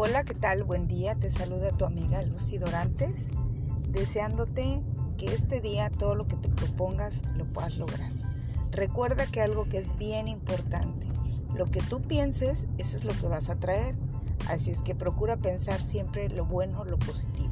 Hola, ¿qué tal? Buen día. Te saluda tu amiga Lucy Dorantes, deseándote que este día todo lo que te propongas lo puedas lograr. Recuerda que algo que es bien importante, lo que tú pienses, eso es lo que vas a traer. Así es que procura pensar siempre lo bueno, lo positivo.